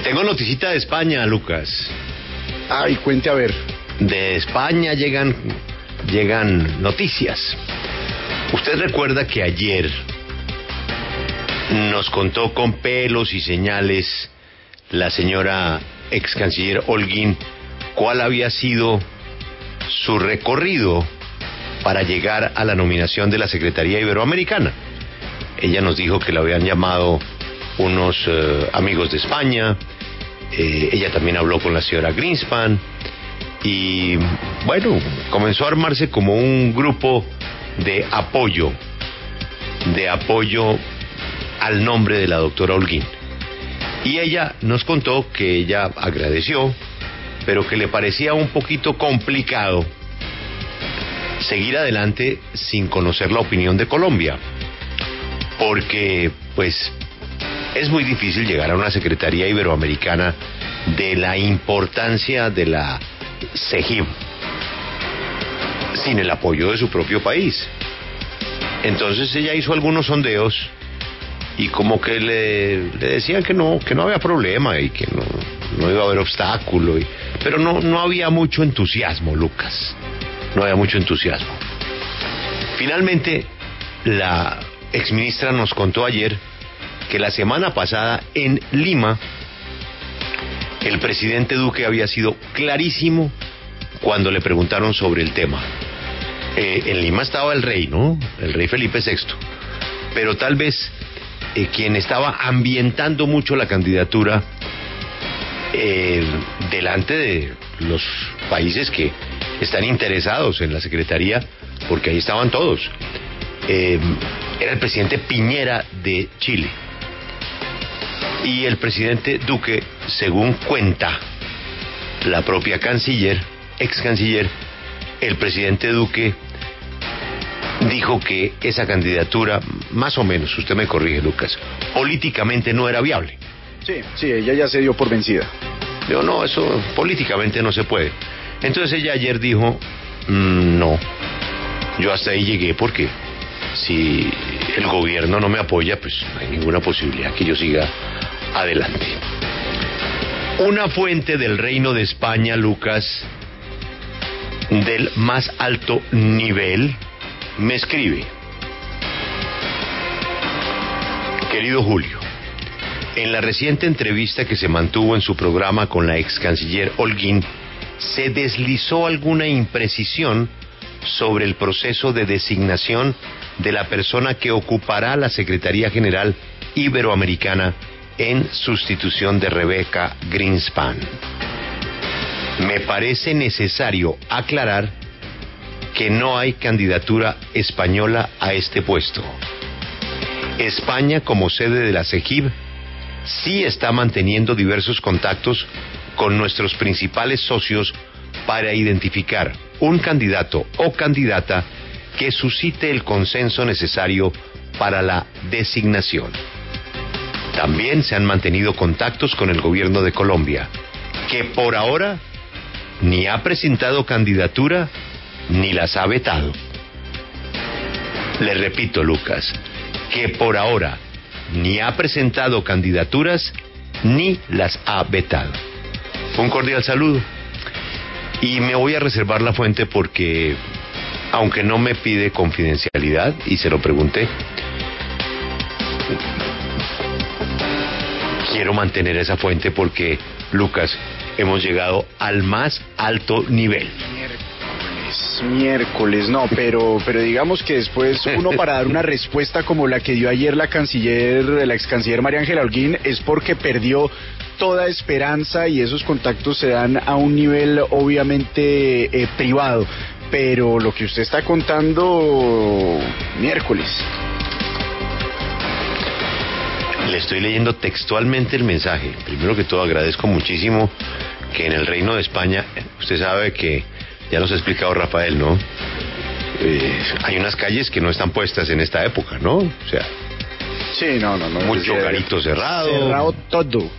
tengo noticita de España, Lucas. Ay, cuente a ver. De España llegan, llegan noticias. Usted recuerda que ayer nos contó con pelos y señales la señora ex canciller Holguín cuál había sido su recorrido para llegar a la nominación de la Secretaría Iberoamericana. Ella nos dijo que la habían llamado unos eh, amigos de España, eh, ella también habló con la señora Greenspan. Y bueno, comenzó a armarse como un grupo de apoyo, de apoyo al nombre de la doctora Holguín. Y ella nos contó que ella agradeció, pero que le parecía un poquito complicado seguir adelante sin conocer la opinión de Colombia, porque pues es muy difícil llegar a una Secretaría Iberoamericana de la importancia de la CEGIB sin el apoyo de su propio país. Entonces ella hizo algunos sondeos y como que le, decían que no, que no había problema y que no, no iba a haber obstáculo, pero no, no había mucho entusiasmo, Lucas, no había mucho entusiasmo. Finalmente, la exministra nos contó ayer que la semana pasada en Lima, el presidente Duque había sido clarísimo cuando le preguntaron sobre el tema. Eh, en Lima estaba el rey, ¿no? El rey Felipe VI. Pero tal vez eh, quien estaba ambientando mucho la candidatura eh, delante de los países que están interesados en la Secretaría, porque ahí estaban todos, era el presidente Piñera de Chile. Y el presidente Duque, según cuenta la propia canciller, ex canciller, el presidente Duque dijo que esa candidatura, más o menos, usted me corrige, Lucas, políticamente no era viable. Sí, sí, ella ya se dio por vencida. Yo no, eso políticamente no se puede. Entonces ella ayer dijo, mm, no, yo hasta ahí llegué porque si el gobierno no me apoya, pues no hay ninguna posibilidad que yo siga adelante. Una fuente del Reino de España, Lucas, del más alto nivel, me escribe, querido Julio, en la reciente entrevista que se mantuvo en su programa con la ex canciller Holguín, se deslizó alguna imprecisión sobre el proceso de designación de la persona que ocupará la Secretaría General Iberoamericana en sustitución de Rebeca Greenspan. Me parece necesario aclarar que no hay candidatura española a este puesto. España, como sede de la CEGIB, sí está manteniendo diversos contactos con nuestros principales socios para identificar un candidato o candidata que suscite el consenso necesario para la designación. También se han mantenido contactos con el gobierno de Colombia, que por ahora ni ha presentado candidatura ni las ha vetado. Le repito, Lucas, que por ahora ni ha presentado candidaturas ni las ha vetado. Un cordial saludo. Y me voy a reservar la fuente porque, aunque no me pide confidencialidad, y se lo pregunté, quiero mantener esa fuente porque, Lucas, hemos llegado al más alto nivel miércoles, no, pero, pero digamos que después uno para dar una respuesta como la que dio ayer la canciller, la ex canciller María Ángela Holguín, es porque perdió toda esperanza y esos contactos se dan a un nivel obviamente eh, privado. Pero lo que usted está contando miércoles. Le estoy leyendo textualmente el mensaje. Primero que todo agradezco muchísimo que en el Reino de España, usted sabe que ya nos ha explicado Rafael, ¿no? Eh, hay unas calles que no están puestas en esta época, ¿no? O sea. Sí, no, no, no. Mucho carito cerrado. Cerrado todo.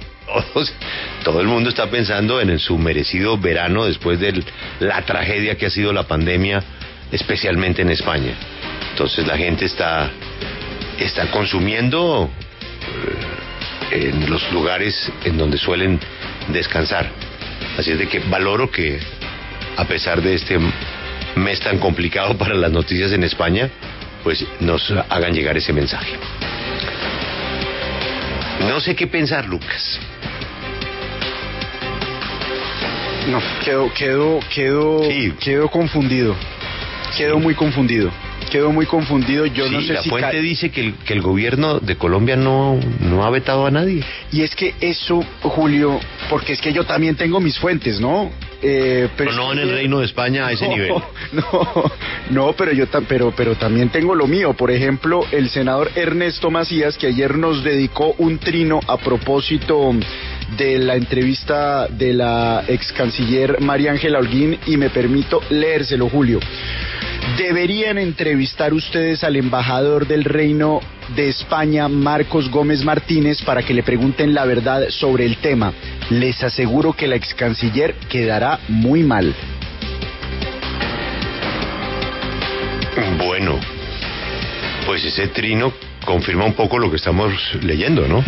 Todo el mundo está pensando en su merecido verano después de la tragedia que ha sido la pandemia, especialmente en España. Entonces la gente está, está consumiendo en los lugares en donde suelen descansar. Así es de que valoro que, a pesar de este mes tan complicado para las noticias en España, pues nos hagan llegar ese mensaje. No sé qué pensar, Lucas. No, quedo, quedo, quedo, Sí. quedo confundido. Quedo muy confundido. Quedo muy confundido. Yo Sí, no sé la si fuente dice que el, que el gobierno de Colombia no, no ha vetado a nadie. Y es que eso, Julio, porque es que yo también tengo mis fuentes, ¿no? Eh, Pero no en el Reino de España a ese no, nivel. No, no, pero yo pero, pero también tengo lo mío. Por ejemplo, el senador Ernesto Macías, que ayer nos dedicó un trino a propósito de la entrevista de la ex canciller María Ángela Holguín, y me permito leérselo, Julio. Deberían entrevistar ustedes al embajador del Reino de España, Marcos Gómez Martínez, para que le pregunten la verdad sobre el tema. Les aseguro que la ex canciller quedará muy mal. Bueno, pues ese trino confirma un poco lo que estamos leyendo, ¿no?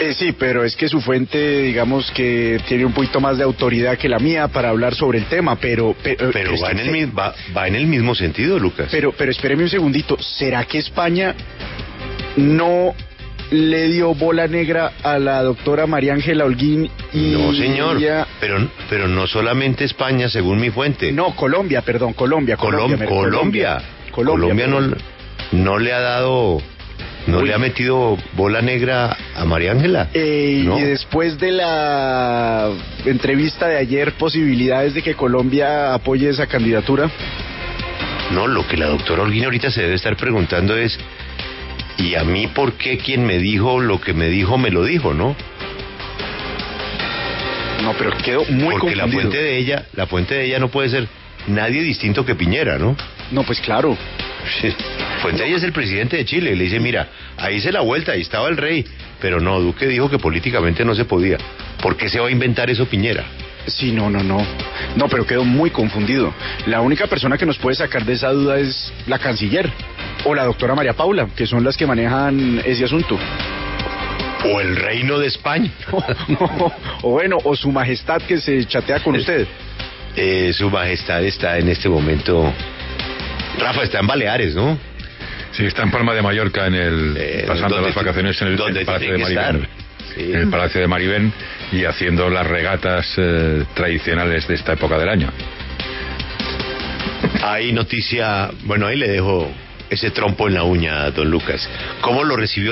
Eh, sí, pero es que su fuente, digamos que tiene un poquito más de autoridad que la mía para hablar sobre el tema, pero... Pero, Pero es va en, el, mi- va, va en el mismo sentido, Lucas. Pero, pero espéreme un segundito, ¿será que España no le dio bola negra a la doctora María Ángela Holguín y no, señor. ella- Pero, pero no solamente España, según mi fuente. No, Colombia, perdón, Colombia. Colom- me- Colombia. Colombia. Colombia no, no le ha dado, no Uy. le ha metido bola negra a María Ángela. Eh, No. Y después de la entrevista de ayer, posibilidades de que Colombia apoye esa candidatura. No, lo que la doctora Holguín ahorita se debe estar preguntando es, ¿y a mí por qué quien me dijo lo que me dijo me lo dijo, no? No, pero quedó muy Porque la confundido. fuente de ella, la fuente de ella no puede ser nadie distinto que Piñera, ¿no? No, pues claro. Fuente es el presidente de Chile. Le dice, mira, ahí hice la vuelta, ahí estaba el rey. Pero no, Duque dijo que políticamente no se podía. ¿Por qué se va a inventar eso Piñera? Sí, no, no, no. No, pero quedó muy confundido. La única persona que nos puede sacar de esa duda es la canciller o la doctora María Paula, que son las que manejan ese asunto. O el reino de España. o bueno, o su majestad que se chatea con usted. Eh, su majestad está en este momento... Rafa está en Baleares, ¿no? Sí, está en Palma de Mallorca, en el, Eh, pasando ¿dónde las vacaciones en el, Palacio de Maribén. Sí. En el Palacio de Maribén y haciendo las regatas eh, tradicionales de esta época del año. Hay noticia, bueno, ahí le dejo ese trompo en la uña a don Lucas. ¿Cómo lo recibió